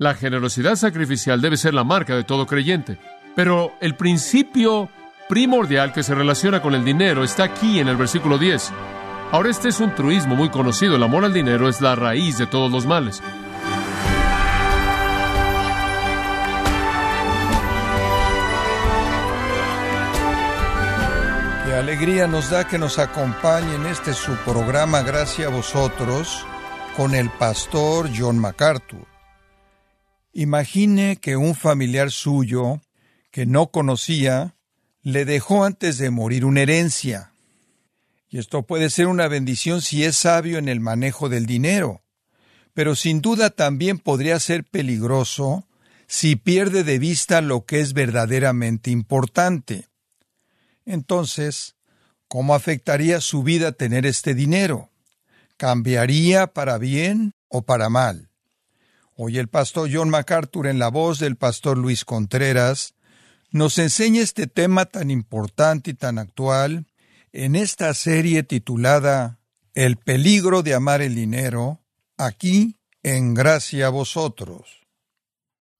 La generosidad sacrificial debe ser la marca de todo creyente. Pero el principio primordial que se relaciona con el dinero está aquí en el versículo 10. Ahora este es un truismo muy conocido. El amor al dinero es la raíz de todos los males. Qué alegría nos da que nos acompañe en este su programa Gracias a vosotros con el pastor John MacArthur. Imagine que un familiar suyo que no conocía le dejó antes de morir una herencia. Y esto puede ser una bendición si es sabio en el manejo del dinero, pero sin duda también podría ser peligroso si pierde de vista lo que es verdaderamente importante. Entonces, ¿cómo afectaría su vida tener este dinero? ¿Cambiaría para bien o para mal? Hoy el pastor John MacArthur en la voz del pastor Luis Contreras nos enseña este tema tan importante y tan actual en esta serie titulada El peligro de amar el dinero, aquí en gracia a vosotros.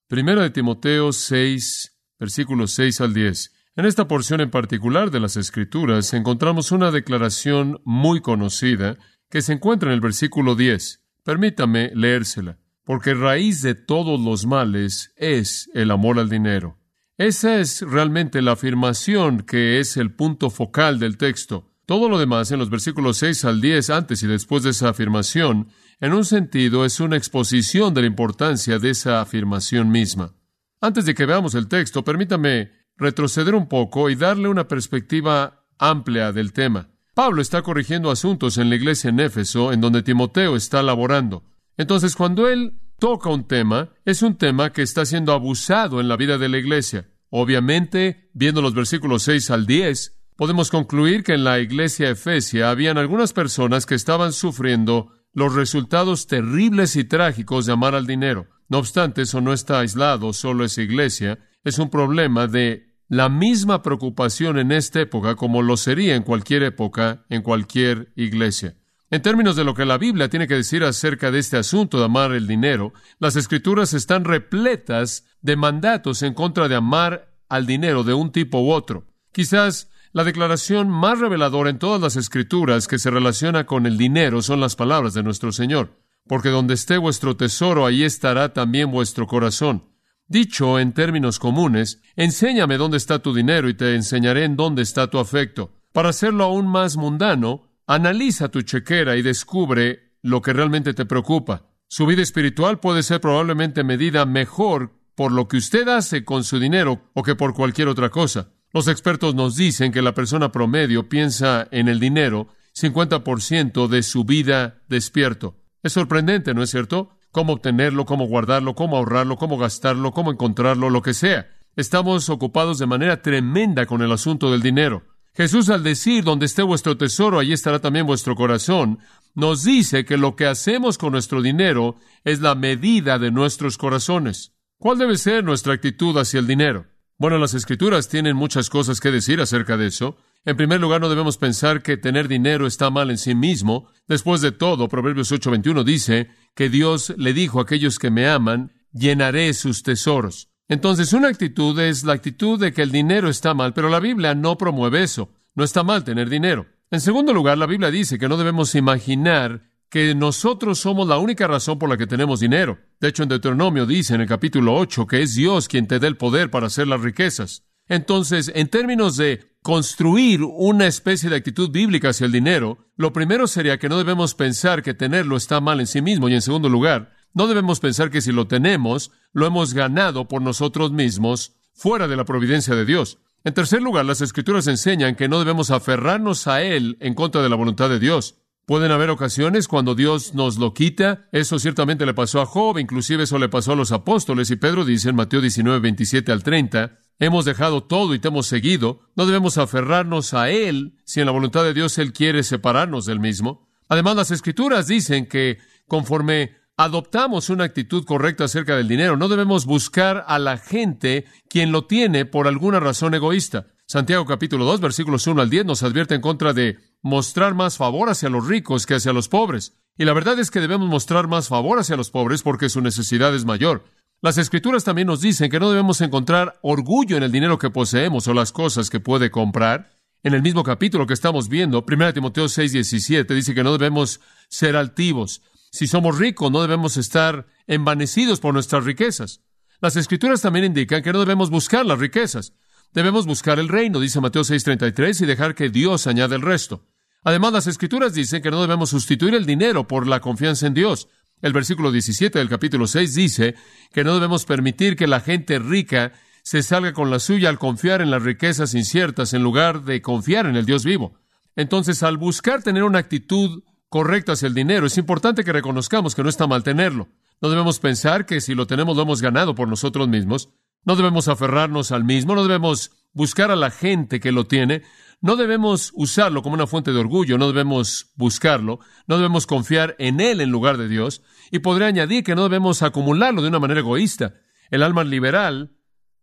Primero de Timoteo 6, versículos 6 al 10. En esta porción en particular de las Escrituras encontramos una declaración muy conocida que se encuentra en el versículo 10. Permítame leérsela, porque raíz de todos los males es el amor al dinero. Esa es realmente la afirmación que es el punto focal del texto. Todo lo demás en los versículos 6 al 10, antes y después de esa afirmación, en un sentido es una exposición de la importancia de esa afirmación misma. Antes de que veamos el texto, permítame retroceder un poco y darle una perspectiva amplia del tema. Pablo está corrigiendo asuntos en la iglesia en Éfeso, en donde Timoteo está laborando. Entonces, cuando él toca un tema, es un tema que está siendo abusado en la vida de la iglesia. Obviamente, viendo los versículos 6 al 10, podemos concluir que en la iglesia efesia habían algunas personas que estaban sufriendo los resultados terribles y trágicos de amar al dinero. No obstante, eso no está aislado, solo esa iglesia, es un problema de la misma preocupación en esta época como lo sería en cualquier época, en cualquier iglesia. En términos de lo que la Biblia tiene que decir acerca de este asunto de amar el dinero, las escrituras están repletas de mandatos en contra de amar al dinero de un tipo u otro. Quizás la declaración más reveladora en todas las escrituras que se relaciona con el dinero son las palabras de nuestro Señor, porque donde esté vuestro tesoro, ahí estará también vuestro corazón. Dicho en términos comunes, enséñame dónde está tu dinero y te enseñaré en dónde está tu afecto. Para hacerlo aún más mundano, analiza tu chequera y descubre lo que realmente te preocupa. Su vida espiritual puede ser probablemente medida mejor por lo que usted hace con su dinero o que por cualquier otra cosa. Los expertos nos dicen que la persona promedio piensa en el dinero 50% de su vida despierto. Es sorprendente, ¿no es cierto? cómo obtenerlo, cómo guardarlo, cómo ahorrarlo, cómo gastarlo, cómo encontrarlo, lo que sea. Estamos ocupados de manera tremenda con el asunto del dinero. Jesús al decir, donde esté vuestro tesoro, allí estará también vuestro corazón, nos dice que lo que hacemos con nuestro dinero es la medida de nuestros corazones. ¿Cuál debe ser nuestra actitud hacia el dinero? Bueno, las escrituras tienen muchas cosas que decir acerca de eso. En primer lugar, no debemos pensar que tener dinero está mal en sí mismo. Después de todo, Proverbios 8:21 dice que Dios le dijo a aquellos que me aman, llenaré sus tesoros. Entonces, una actitud es la actitud de que el dinero está mal, pero la Biblia no promueve eso. No está mal tener dinero. En segundo lugar, la Biblia dice que no debemos imaginar que nosotros somos la única razón por la que tenemos dinero. De hecho, en Deuteronomio dice en el capítulo 8 que es Dios quien te da el poder para hacer las riquezas. Entonces, en términos de construir una especie de actitud bíblica hacia el dinero, lo primero sería que no debemos pensar que tenerlo está mal en sí mismo y en segundo lugar, no debemos pensar que si lo tenemos, lo hemos ganado por nosotros mismos fuera de la providencia de Dios. En tercer lugar, las escrituras enseñan que no debemos aferrarnos a Él en contra de la voluntad de Dios. Pueden haber ocasiones cuando Dios nos lo quita. Eso ciertamente le pasó a Job, inclusive eso le pasó a los apóstoles. Y Pedro dice en Mateo 19, 27 al 30, hemos dejado todo y te hemos seguido. No debemos aferrarnos a Él si en la voluntad de Dios Él quiere separarnos del mismo. Además, las escrituras dicen que conforme adoptamos una actitud correcta acerca del dinero, no debemos buscar a la gente quien lo tiene por alguna razón egoísta. Santiago capítulo 2 versículos 1 al 10 nos advierte en contra de mostrar más favor hacia los ricos que hacia los pobres. Y la verdad es que debemos mostrar más favor hacia los pobres porque su necesidad es mayor. Las escrituras también nos dicen que no debemos encontrar orgullo en el dinero que poseemos o las cosas que puede comprar. En el mismo capítulo que estamos viendo, 1 Timoteo 6, 17, dice que no debemos ser altivos. Si somos ricos, no debemos estar envanecidos por nuestras riquezas. Las escrituras también indican que no debemos buscar las riquezas. Debemos buscar el reino, dice Mateo 6:33, y dejar que Dios añade el resto. Además, las escrituras dicen que no debemos sustituir el dinero por la confianza en Dios. El versículo 17 del capítulo 6 dice que no debemos permitir que la gente rica se salga con la suya al confiar en las riquezas inciertas en lugar de confiar en el Dios vivo. Entonces, al buscar tener una actitud correcta hacia el dinero, es importante que reconozcamos que no está mal tenerlo. No debemos pensar que si lo tenemos lo hemos ganado por nosotros mismos. No debemos aferrarnos al mismo, no debemos buscar a la gente que lo tiene, no debemos usarlo como una fuente de orgullo, no debemos buscarlo, no debemos confiar en él en lugar de Dios, y podría añadir que no debemos acumularlo de una manera egoísta. El alma liberal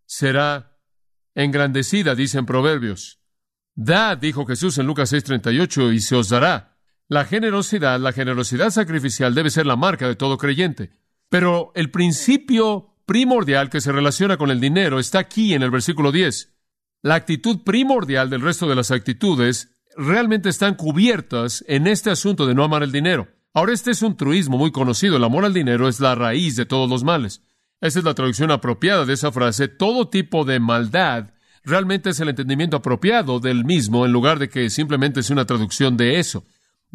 será engrandecida, dicen Proverbios. Dad, dijo Jesús en Lucas 6:38, y se os dará. La generosidad, la generosidad sacrificial debe ser la marca de todo creyente. Pero el principio primordial que se relaciona con el dinero está aquí en el versículo 10. La actitud primordial del resto de las actitudes realmente están cubiertas en este asunto de no amar el dinero. Ahora, este es un truismo muy conocido. El amor al dinero es la raíz de todos los males. Esa es la traducción apropiada de esa frase. Todo tipo de maldad realmente es el entendimiento apropiado del mismo en lugar de que simplemente es una traducción de eso.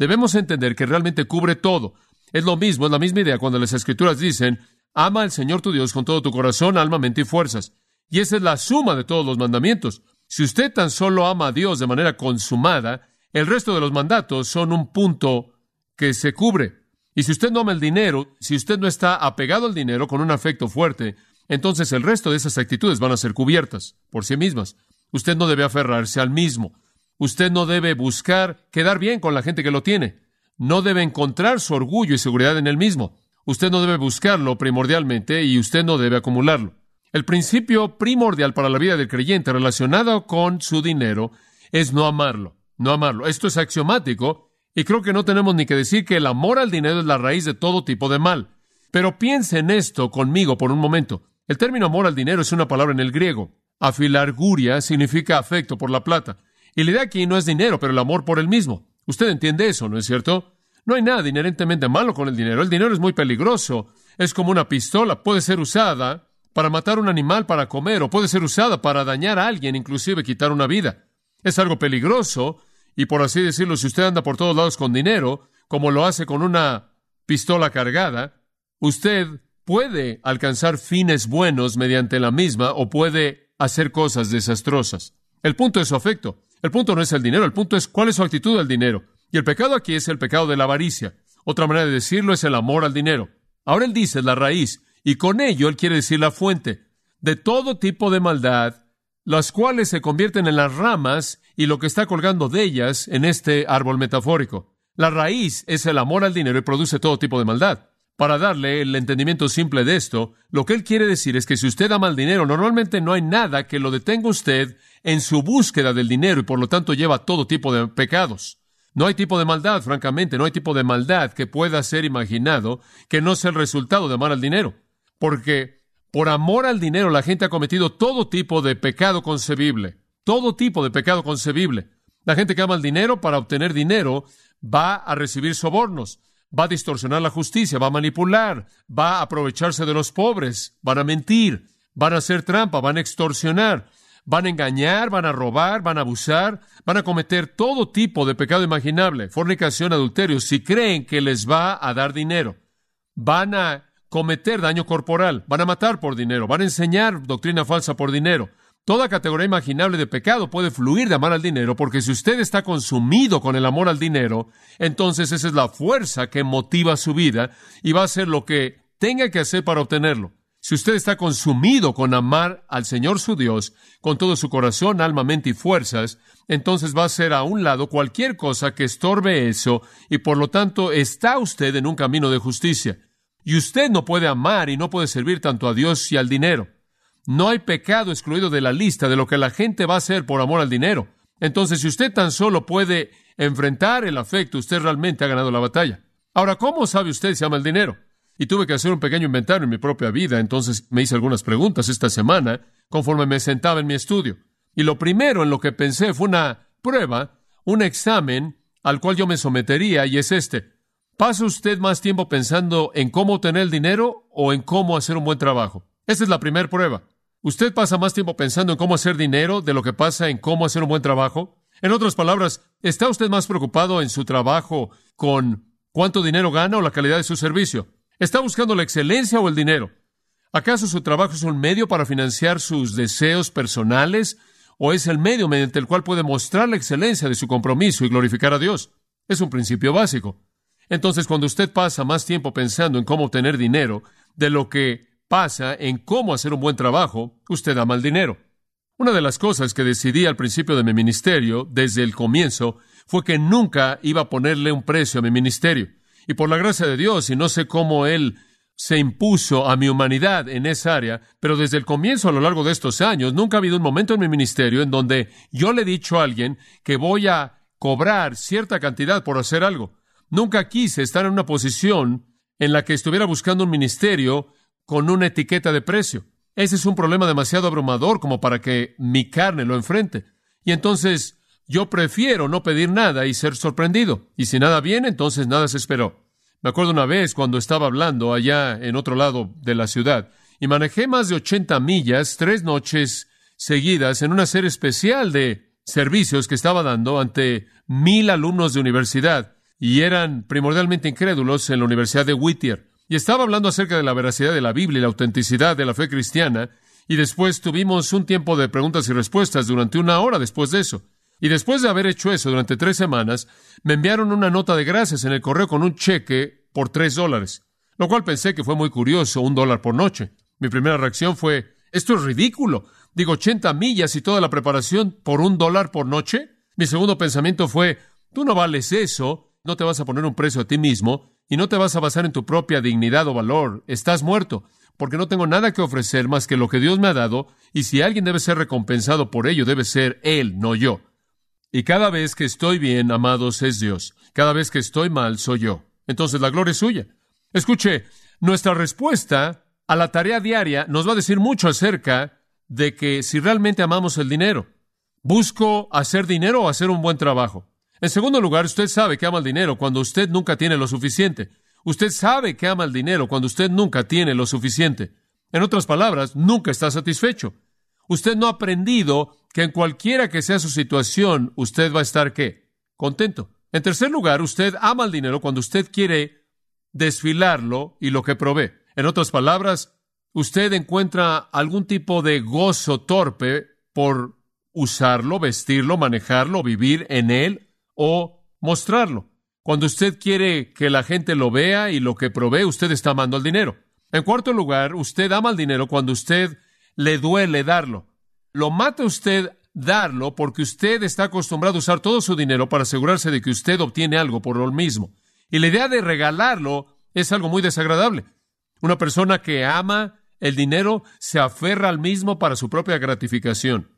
Debemos entender que realmente cubre todo. Es lo mismo, es la misma idea cuando las escrituras dicen, ama al Señor tu Dios con todo tu corazón, alma, mente y fuerzas. Y esa es la suma de todos los mandamientos. Si usted tan solo ama a Dios de manera consumada, el resto de los mandatos son un punto que se cubre. Y si usted no ama el dinero, si usted no está apegado al dinero con un afecto fuerte, entonces el resto de esas actitudes van a ser cubiertas por sí mismas. Usted no debe aferrarse al mismo. Usted no debe buscar quedar bien con la gente que lo tiene. No debe encontrar su orgullo y seguridad en él mismo. Usted no debe buscarlo primordialmente y usted no debe acumularlo. El principio primordial para la vida del creyente relacionado con su dinero es no amarlo, no amarlo. Esto es axiomático y creo que no tenemos ni que decir que el amor al dinero es la raíz de todo tipo de mal. Pero piense en esto conmigo por un momento. El término amor al dinero es una palabra en el griego. Afilarguria significa afecto por la plata. Y la idea aquí no es dinero, pero el amor por el mismo. Usted entiende eso, ¿no es cierto? No hay nada inherentemente malo con el dinero. El dinero es muy peligroso. Es como una pistola. Puede ser usada para matar un animal para comer o puede ser usada para dañar a alguien, inclusive quitar una vida. Es algo peligroso y por así decirlo, si usted anda por todos lados con dinero, como lo hace con una pistola cargada, usted puede alcanzar fines buenos mediante la misma o puede hacer cosas desastrosas. El punto es su afecto. El punto no es el dinero, el punto es cuál es su actitud al dinero. Y el pecado aquí es el pecado de la avaricia. Otra manera de decirlo es el amor al dinero. Ahora él dice la raíz, y con ello él quiere decir la fuente de todo tipo de maldad, las cuales se convierten en las ramas y lo que está colgando de ellas en este árbol metafórico. La raíz es el amor al dinero y produce todo tipo de maldad. Para darle el entendimiento simple de esto, lo que él quiere decir es que si usted ama el dinero, normalmente no hay nada que lo detenga usted en su búsqueda del dinero y por lo tanto lleva todo tipo de pecados. No hay tipo de maldad, francamente, no hay tipo de maldad que pueda ser imaginado que no sea el resultado de amar al dinero. Porque por amor al dinero la gente ha cometido todo tipo de pecado concebible. Todo tipo de pecado concebible. La gente que ama el dinero para obtener dinero va a recibir sobornos, va a distorsionar la justicia, va a manipular, va a aprovecharse de los pobres, van a mentir, van a hacer trampa, van a extorsionar, Van a engañar, van a robar, van a abusar, van a cometer todo tipo de pecado imaginable, fornicación, adulterio, si creen que les va a dar dinero. Van a cometer daño corporal, van a matar por dinero, van a enseñar doctrina falsa por dinero. Toda categoría imaginable de pecado puede fluir de amar al dinero, porque si usted está consumido con el amor al dinero, entonces esa es la fuerza que motiva su vida y va a hacer lo que tenga que hacer para obtenerlo. Si usted está consumido con amar al Señor su Dios con todo su corazón, alma, mente y fuerzas, entonces va a hacer a un lado cualquier cosa que estorbe eso y por lo tanto está usted en un camino de justicia. Y usted no puede amar y no puede servir tanto a Dios y al dinero. No hay pecado excluido de la lista de lo que la gente va a hacer por amor al dinero. Entonces, si usted tan solo puede enfrentar el afecto, usted realmente ha ganado la batalla. Ahora, ¿cómo sabe usted si ama el dinero? y tuve que hacer un pequeño inventario en mi propia vida, entonces me hice algunas preguntas esta semana conforme me sentaba en mi estudio. Y lo primero en lo que pensé fue una prueba, un examen al cual yo me sometería, y es este. ¿Pasa usted más tiempo pensando en cómo obtener el dinero o en cómo hacer un buen trabajo? Esa es la primera prueba. ¿Usted pasa más tiempo pensando en cómo hacer dinero de lo que pasa en cómo hacer un buen trabajo? En otras palabras, ¿está usted más preocupado en su trabajo con cuánto dinero gana o la calidad de su servicio? ¿Está buscando la excelencia o el dinero? ¿Acaso su trabajo es un medio para financiar sus deseos personales o es el medio mediante el cual puede mostrar la excelencia de su compromiso y glorificar a Dios? Es un principio básico. Entonces, cuando usted pasa más tiempo pensando en cómo obtener dinero de lo que pasa en cómo hacer un buen trabajo, usted ama el dinero. Una de las cosas que decidí al principio de mi ministerio, desde el comienzo, fue que nunca iba a ponerle un precio a mi ministerio. Y por la gracia de Dios, y no sé cómo Él se impuso a mi humanidad en esa área, pero desde el comienzo a lo largo de estos años, nunca ha habido un momento en mi ministerio en donde yo le he dicho a alguien que voy a cobrar cierta cantidad por hacer algo. Nunca quise estar en una posición en la que estuviera buscando un ministerio con una etiqueta de precio. Ese es un problema demasiado abrumador como para que mi carne lo enfrente. Y entonces yo prefiero no pedir nada y ser sorprendido. Y si nada viene, entonces nada se esperó. Me acuerdo una vez cuando estaba hablando allá en otro lado de la ciudad y manejé más de 80 millas tres noches seguidas en una serie especial de servicios que estaba dando ante mil alumnos de universidad y eran primordialmente incrédulos en la Universidad de Whittier. Y estaba hablando acerca de la veracidad de la Biblia y la autenticidad de la fe cristiana y después tuvimos un tiempo de preguntas y respuestas durante una hora después de eso. Y después de haber hecho eso durante tres semanas, me enviaron una nota de gracias en el correo con un cheque por tres dólares, lo cual pensé que fue muy curioso, un dólar por noche. Mi primera reacción fue, esto es ridículo. Digo, 80 millas y toda la preparación por un dólar por noche. Mi segundo pensamiento fue, tú no vales eso, no te vas a poner un precio a ti mismo y no te vas a basar en tu propia dignidad o valor. Estás muerto, porque no tengo nada que ofrecer más que lo que Dios me ha dado, y si alguien debe ser recompensado por ello, debe ser Él, no yo. Y cada vez que estoy bien, amados, es Dios. Cada vez que estoy mal, soy yo. Entonces la gloria es suya. Escuche, nuestra respuesta a la tarea diaria nos va a decir mucho acerca de que si realmente amamos el dinero. ¿Busco hacer dinero o hacer un buen trabajo? En segundo lugar, usted sabe que ama el dinero cuando usted nunca tiene lo suficiente. Usted sabe que ama el dinero cuando usted nunca tiene lo suficiente. En otras palabras, nunca está satisfecho. Usted no ha aprendido que en cualquiera que sea su situación, usted va a estar qué? Contento. En tercer lugar, usted ama el dinero cuando usted quiere desfilarlo y lo que provee. En otras palabras, usted encuentra algún tipo de gozo torpe por usarlo, vestirlo, manejarlo, vivir en él o mostrarlo. Cuando usted quiere que la gente lo vea y lo que provee, usted está amando al dinero. En cuarto lugar, usted ama al dinero cuando usted le duele darlo. Lo mata usted darlo porque usted está acostumbrado a usar todo su dinero para asegurarse de que usted obtiene algo por lo mismo. Y la idea de regalarlo es algo muy desagradable. Una persona que ama el dinero se aferra al mismo para su propia gratificación.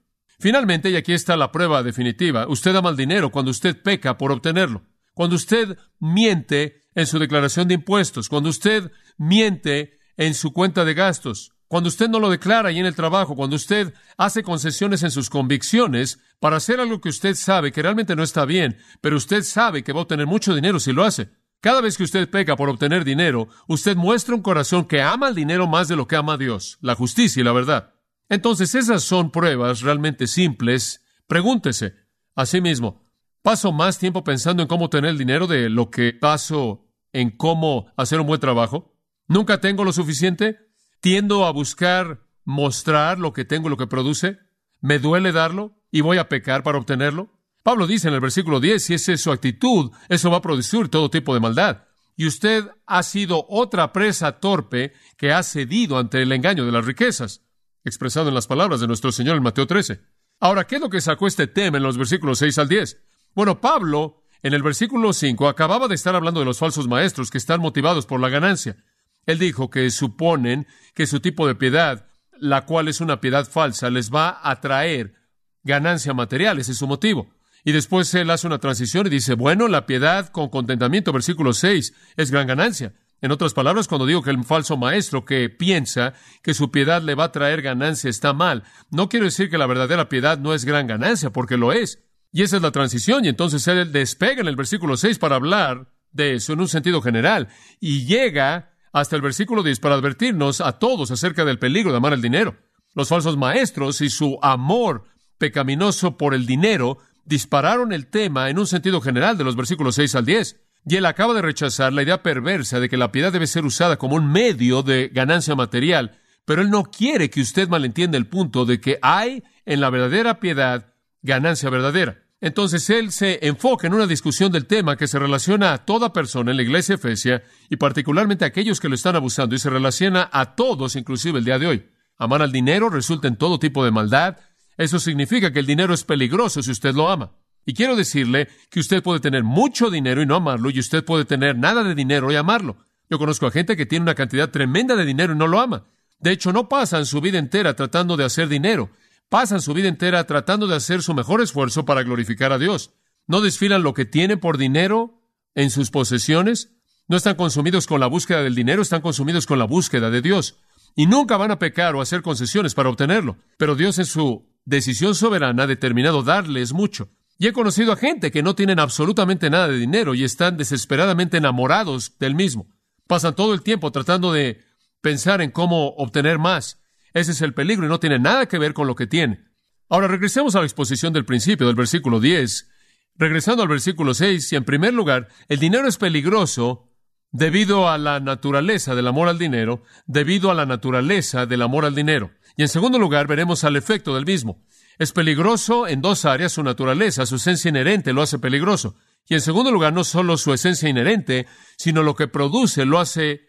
Finalmente, y aquí está la prueba definitiva, usted ama el dinero cuando usted peca por obtenerlo, cuando usted miente en su declaración de impuestos, cuando usted miente en su cuenta de gastos, cuando usted no lo declara ahí en el trabajo, cuando usted hace concesiones en sus convicciones para hacer algo que usted sabe que realmente no está bien, pero usted sabe que va a obtener mucho dinero si lo hace. Cada vez que usted peca por obtener dinero, usted muestra un corazón que ama el dinero más de lo que ama a Dios, la justicia y la verdad. Entonces esas son pruebas realmente simples. Pregúntese a sí mismo, ¿paso más tiempo pensando en cómo tener el dinero de lo que paso en cómo hacer un buen trabajo? ¿Nunca tengo lo suficiente? tiendo a buscar mostrar lo que tengo, lo que produce, me duele darlo y voy a pecar para obtenerlo. Pablo dice en el versículo 10, si esa es su actitud, eso va a producir todo tipo de maldad. Y usted ha sido otra presa torpe que ha cedido ante el engaño de las riquezas, expresado en las palabras de nuestro Señor en Mateo 13. Ahora, ¿qué es lo que sacó este tema en los versículos 6 al 10? Bueno, Pablo, en el versículo 5, acababa de estar hablando de los falsos maestros que están motivados por la ganancia. Él dijo que suponen que su tipo de piedad, la cual es una piedad falsa, les va a traer ganancia material, ese es su motivo. Y después él hace una transición y dice, bueno, la piedad con contentamiento, versículo 6, es gran ganancia. En otras palabras, cuando digo que el falso maestro que piensa que su piedad le va a traer ganancia está mal, no quiero decir que la verdadera piedad no es gran ganancia, porque lo es. Y esa es la transición, y entonces él despega en el versículo 6 para hablar de eso en un sentido general, y llega hasta el versículo 10 para advertirnos a todos acerca del peligro de amar el dinero. Los falsos maestros y su amor pecaminoso por el dinero dispararon el tema en un sentido general de los versículos 6 al 10. Y él acaba de rechazar la idea perversa de que la piedad debe ser usada como un medio de ganancia material, pero él no quiere que usted malentienda el punto de que hay en la verdadera piedad ganancia verdadera. Entonces él se enfoca en una discusión del tema que se relaciona a toda persona en la iglesia efesia y particularmente a aquellos que lo están abusando y se relaciona a todos, inclusive el día de hoy. Amar al dinero resulta en todo tipo de maldad. Eso significa que el dinero es peligroso si usted lo ama. Y quiero decirle que usted puede tener mucho dinero y no amarlo, y usted puede tener nada de dinero y amarlo. Yo conozco a gente que tiene una cantidad tremenda de dinero y no lo ama. De hecho, no pasan su vida entera tratando de hacer dinero. Pasan su vida entera tratando de hacer su mejor esfuerzo para glorificar a Dios. No desfilan lo que tienen por dinero en sus posesiones. No están consumidos con la búsqueda del dinero, están consumidos con la búsqueda de Dios. Y nunca van a pecar o hacer concesiones para obtenerlo. Pero Dios en su decisión soberana ha determinado darles mucho. Y he conocido a gente que no tienen absolutamente nada de dinero y están desesperadamente enamorados del mismo. Pasan todo el tiempo tratando de pensar en cómo obtener más. Ese es el peligro y no tiene nada que ver con lo que tiene. Ahora regresemos a la exposición del principio del versículo 10. Regresando al versículo 6, y en primer lugar, el dinero es peligroso debido a la naturaleza del amor al dinero, debido a la naturaleza del amor al dinero. Y en segundo lugar, veremos al efecto del mismo. Es peligroso en dos áreas, su naturaleza, su esencia inherente lo hace peligroso. Y en segundo lugar, no solo su esencia inherente, sino lo que produce lo hace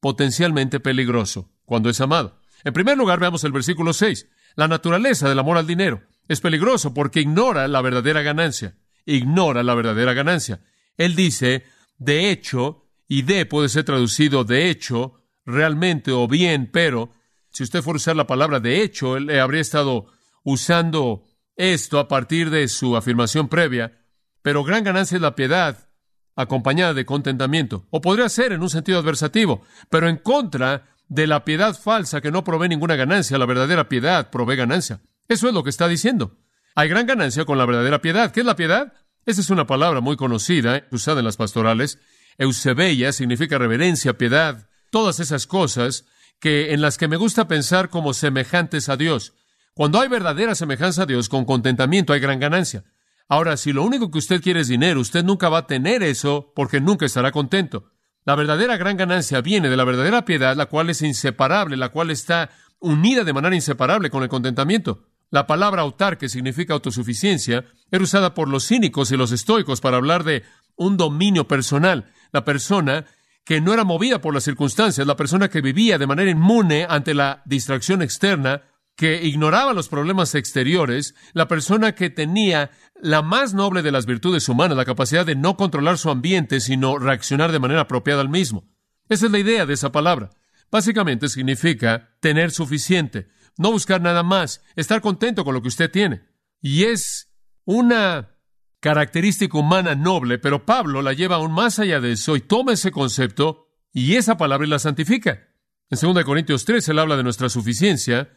potencialmente peligroso cuando es amado. En primer lugar, veamos el versículo 6. La naturaleza del amor al dinero es peligroso porque ignora la verdadera ganancia. Ignora la verdadera ganancia. Él dice, de hecho, y de puede ser traducido de hecho, realmente o bien, pero, si usted fuera a usar la palabra de hecho, él habría estado usando esto a partir de su afirmación previa, pero gran ganancia es la piedad acompañada de contentamiento, o podría ser en un sentido adversativo, pero en contra de la piedad falsa que no provee ninguna ganancia, la verdadera piedad provee ganancia. Eso es lo que está diciendo. Hay gran ganancia con la verdadera piedad. ¿Qué es la piedad? Esa es una palabra muy conocida, eh, usada en las pastorales. Eusebeia significa reverencia, piedad, todas esas cosas que en las que me gusta pensar como semejantes a Dios. Cuando hay verdadera semejanza a Dios, con contentamiento hay gran ganancia. Ahora, si lo único que usted quiere es dinero, usted nunca va a tener eso porque nunca estará contento. La verdadera gran ganancia viene de la verdadera piedad, la cual es inseparable, la cual está unida de manera inseparable con el contentamiento. La palabra autar, que significa autosuficiencia, era usada por los cínicos y los estoicos para hablar de un dominio personal. La persona que no era movida por las circunstancias, la persona que vivía de manera inmune ante la distracción externa, que ignoraba los problemas exteriores, la persona que tenía la más noble de las virtudes humanas, la capacidad de no controlar su ambiente, sino reaccionar de manera apropiada al mismo. Esa es la idea de esa palabra. Básicamente significa tener suficiente, no buscar nada más, estar contento con lo que usted tiene. Y es una característica humana noble, pero Pablo la lleva aún más allá de eso y toma ese concepto y esa palabra y la santifica. En 2 Corintios 3 él habla de nuestra suficiencia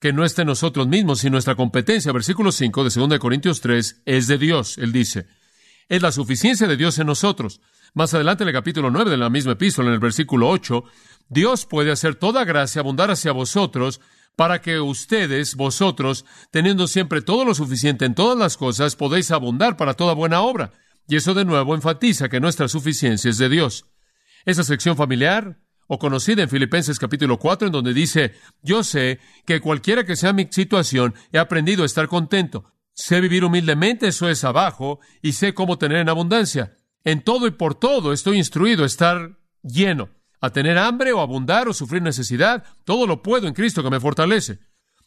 que no esté en nosotros mismos, sino nuestra competencia. Versículo 5 de 2 Corintios 3 es de Dios, él dice. Es la suficiencia de Dios en nosotros. Más adelante en el capítulo 9 de la misma epístola, en el versículo 8, Dios puede hacer toda gracia abundar hacia vosotros para que ustedes, vosotros, teniendo siempre todo lo suficiente en todas las cosas, podéis abundar para toda buena obra. Y eso de nuevo enfatiza que nuestra suficiencia es de Dios. Esa sección familiar o conocida en Filipenses capítulo 4, en donde dice, yo sé que cualquiera que sea mi situación, he aprendido a estar contento. Sé vivir humildemente, eso es abajo, y sé cómo tener en abundancia. En todo y por todo estoy instruido a estar lleno, a tener hambre o abundar o sufrir necesidad. Todo lo puedo en Cristo que me fortalece.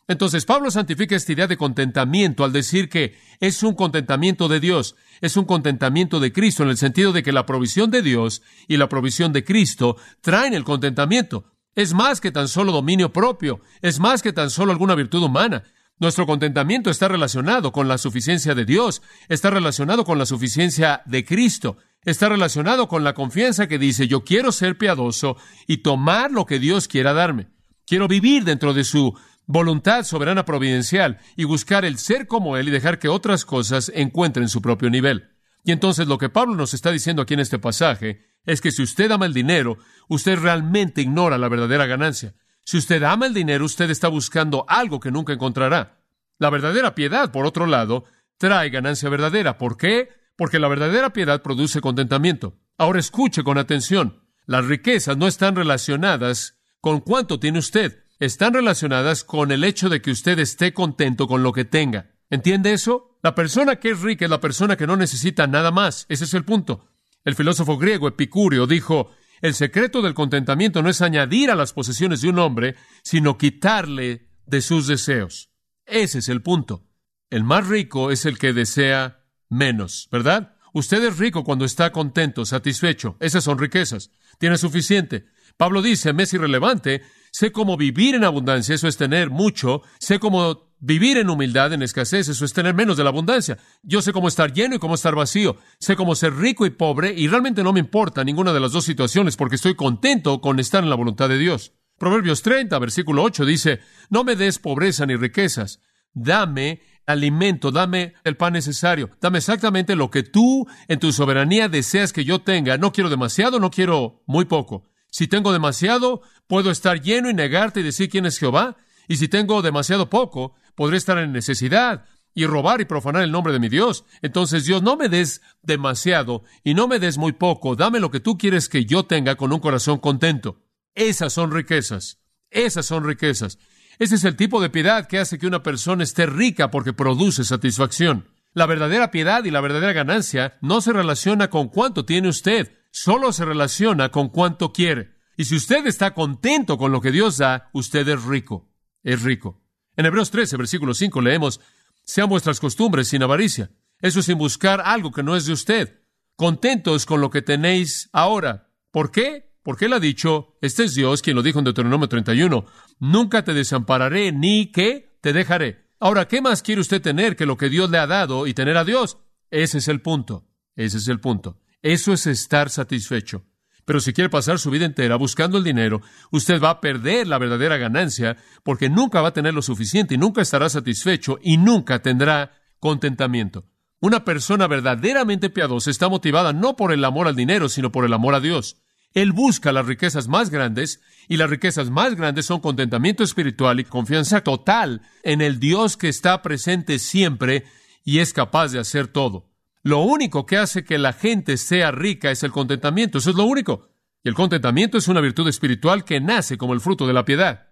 Entonces Pablo santifica esta idea de contentamiento al decir que es un contentamiento de Dios, es un contentamiento de Cristo en el sentido de que la provisión de Dios y la provisión de Cristo traen el contentamiento. Es más que tan solo dominio propio, es más que tan solo alguna virtud humana. Nuestro contentamiento está relacionado con la suficiencia de Dios, está relacionado con la suficiencia de Cristo. está relacionado con la confianza que dice, yo quiero ser piadoso y tomar lo que Dios quiera darme. Quiero vivir dentro de su voluntad soberana providencial y buscar el ser como Él y dejar que otras cosas encuentren su propio nivel. Y entonces lo que Pablo nos está diciendo aquí en este pasaje es que si usted ama el dinero, usted realmente ignora la verdadera ganancia. Si usted ama el dinero, usted está buscando algo que nunca encontrará. La verdadera piedad, por otro lado, trae ganancia verdadera. ¿Por qué? Porque la verdadera piedad produce contentamiento. Ahora escuche con atención. Las riquezas no están relacionadas con cuánto tiene usted, están relacionadas con el hecho de que usted esté contento con lo que tenga. ¿Entiende eso? La persona que es rica es la persona que no necesita nada más. Ese es el punto. El filósofo griego Epicúreo dijo, el secreto del contentamiento no es añadir a las posesiones de un hombre, sino quitarle de sus deseos. Ese es el punto. El más rico es el que desea menos, ¿verdad? Usted es rico cuando está contento, satisfecho. Esas son riquezas. Tiene suficiente. Pablo dice, me es irrelevante, sé cómo vivir en abundancia, eso es tener mucho, sé cómo vivir en humildad, en escasez, eso es tener menos de la abundancia. Yo sé cómo estar lleno y cómo estar vacío, sé cómo ser rico y pobre, y realmente no me importa ninguna de las dos situaciones porque estoy contento con estar en la voluntad de Dios. Proverbios 30, versículo 8 dice, no me des pobreza ni riquezas, dame alimento, dame el pan necesario, dame exactamente lo que tú en tu soberanía deseas que yo tenga. No quiero demasiado, no quiero muy poco. Si tengo demasiado, puedo estar lleno y negarte y decir quién es Jehová. Y si tengo demasiado poco, podré estar en necesidad y robar y profanar el nombre de mi Dios. Entonces, Dios, no me des demasiado y no me des muy poco. Dame lo que tú quieres que yo tenga con un corazón contento. Esas son riquezas. Esas son riquezas. Ese es el tipo de piedad que hace que una persona esté rica porque produce satisfacción. La verdadera piedad y la verdadera ganancia no se relaciona con cuánto tiene usted, solo se relaciona con cuánto quiere. Y si usted está contento con lo que Dios da, usted es rico. Es rico. En Hebreos 13, versículo 5 leemos, sean vuestras costumbres sin avaricia. Eso sin buscar algo que no es de usted. Contentos con lo que tenéis ahora. ¿Por qué? Porque él ha dicho, este es Dios quien lo dijo en Deuteronomio 31, nunca te desampararé ni que te dejaré. Ahora, ¿qué más quiere usted tener que lo que Dios le ha dado y tener a Dios? Ese es el punto. Ese es el punto. Eso es estar satisfecho. Pero si quiere pasar su vida entera buscando el dinero, usted va a perder la verdadera ganancia porque nunca va a tener lo suficiente y nunca estará satisfecho y nunca tendrá contentamiento. Una persona verdaderamente piadosa está motivada no por el amor al dinero, sino por el amor a Dios. Él busca las riquezas más grandes y las riquezas más grandes son contentamiento espiritual y confianza total en el Dios que está presente siempre y es capaz de hacer todo. Lo único que hace que la gente sea rica es el contentamiento, eso es lo único. Y el contentamiento es una virtud espiritual que nace como el fruto de la piedad.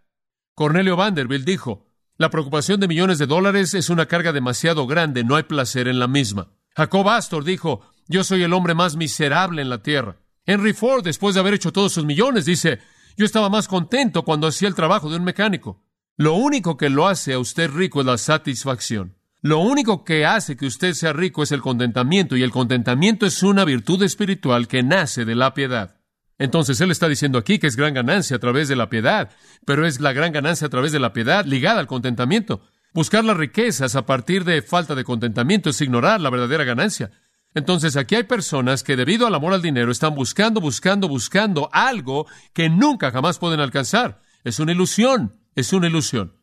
Cornelio Vanderbilt dijo, la preocupación de millones de dólares es una carga demasiado grande, no hay placer en la misma. Jacob Astor dijo, yo soy el hombre más miserable en la tierra. Henry Ford, después de haber hecho todos sus millones, dice, yo estaba más contento cuando hacía el trabajo de un mecánico. Lo único que lo hace a usted rico es la satisfacción. Lo único que hace que usted sea rico es el contentamiento, y el contentamiento es una virtud espiritual que nace de la piedad. Entonces él está diciendo aquí que es gran ganancia a través de la piedad, pero es la gran ganancia a través de la piedad ligada al contentamiento. Buscar las riquezas a partir de falta de contentamiento es ignorar la verdadera ganancia. Entonces aquí hay personas que debido al amor al dinero están buscando, buscando, buscando algo que nunca jamás pueden alcanzar. Es una ilusión, es una ilusión.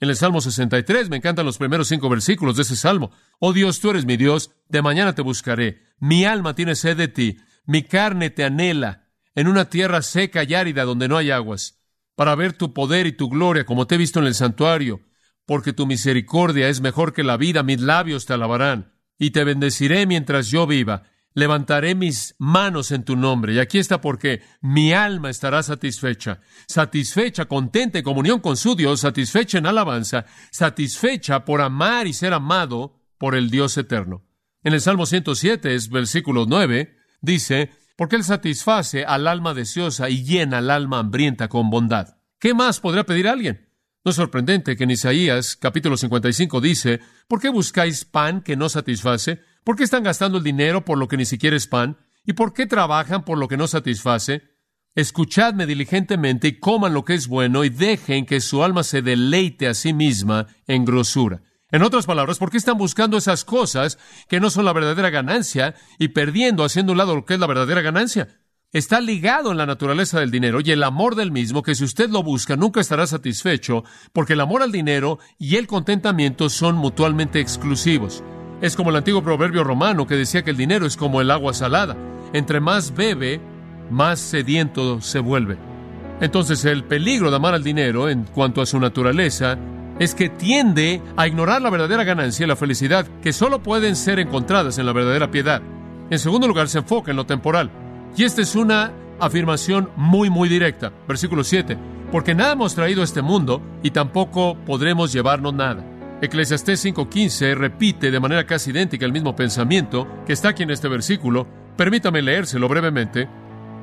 En el Salmo 63 me encantan los primeros cinco versículos de ese salmo. Oh Dios, tú eres mi Dios, de mañana te buscaré. Mi alma tiene sed de ti, mi carne te anhela, en una tierra seca y árida donde no hay aguas, para ver tu poder y tu gloria como te he visto en el santuario, porque tu misericordia es mejor que la vida, mis labios te alabarán, y te bendeciré mientras yo viva levantaré mis manos en tu nombre. Y aquí está porque mi alma estará satisfecha, satisfecha, contenta en comunión con su Dios, satisfecha en alabanza, satisfecha por amar y ser amado por el Dios eterno. En el Salmo 107, es versículo 9, dice, porque Él satisface al alma deseosa y llena al alma hambrienta con bondad. ¿Qué más podrá pedir alguien? No es sorprendente que en Isaías capítulo 55 dice, ¿por qué buscáis pan que no satisface? ¿Por qué están gastando el dinero por lo que ni siquiera es pan? ¿Y por qué trabajan por lo que no satisface? Escuchadme diligentemente y coman lo que es bueno y dejen que su alma se deleite a sí misma en grosura. En otras palabras, ¿por qué están buscando esas cosas que no son la verdadera ganancia y perdiendo, haciendo un lado lo que es la verdadera ganancia? Está ligado en la naturaleza del dinero y el amor del mismo, que si usted lo busca nunca estará satisfecho, porque el amor al dinero y el contentamiento son mutuamente exclusivos. Es como el antiguo proverbio romano que decía que el dinero es como el agua salada. Entre más bebe, más sediento se vuelve. Entonces el peligro de amar al dinero en cuanto a su naturaleza es que tiende a ignorar la verdadera ganancia y la felicidad que solo pueden ser encontradas en la verdadera piedad. En segundo lugar, se enfoca en lo temporal. Y esta es una afirmación muy, muy directa. Versículo 7. Porque nada hemos traído a este mundo y tampoco podremos llevarnos nada. Eclesiastés 5.15 repite de manera casi idéntica el mismo pensamiento que está aquí en este versículo. Permítame leérselo brevemente.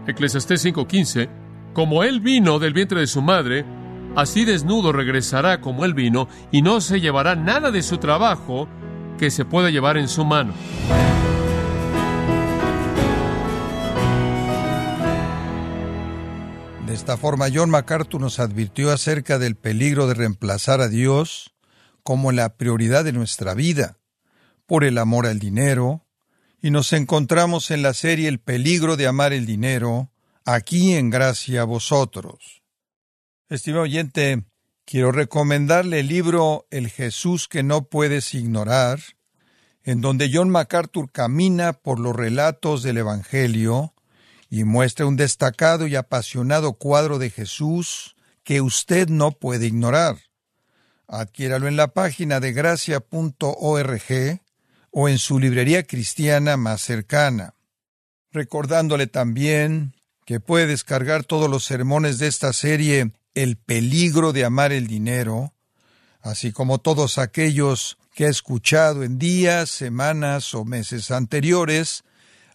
Eclesiastés 5.15. Como él vino del vientre de su madre, Así desnudo regresará como él vino y no se llevará nada de su trabajo que se pueda llevar en su mano. De esta forma, John MacArthur nos advirtió acerca del peligro de reemplazar a Dios como la prioridad de nuestra vida, por el amor al dinero, y nos encontramos en la serie El peligro de amar el dinero, aquí en gracia a vosotros. Estimado oyente, quiero recomendarle el libro El Jesús que no puedes ignorar, en donde John MacArthur camina por los relatos del Evangelio y muestra un destacado y apasionado cuadro de Jesús que usted no puede ignorar. Adquiéralo en la página de gracia.org o en su librería cristiana más cercana. Recordándole también que puede descargar todos los sermones de esta serie el peligro de amar el dinero, así como todos aquellos que ha escuchado en días, semanas o meses anteriores,